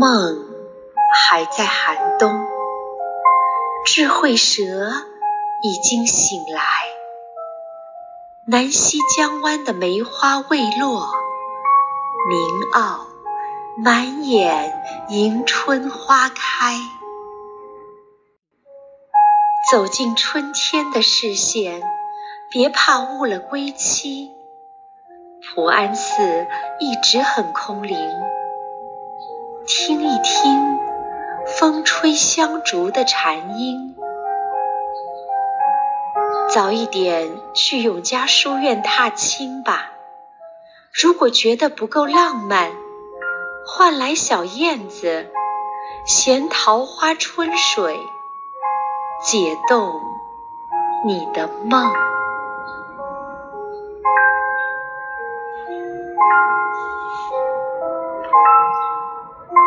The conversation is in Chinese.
梦还在寒冬，智慧蛇已经醒来。南溪江湾的梅花未落，明傲满眼迎春花开。走进春天的视线，别怕误了归期。普安寺一直很空灵。听一听风吹香烛的禅音，早一点去永嘉书院踏青吧。如果觉得不够浪漫，换来小燕子，衔桃花春水，解冻你的梦。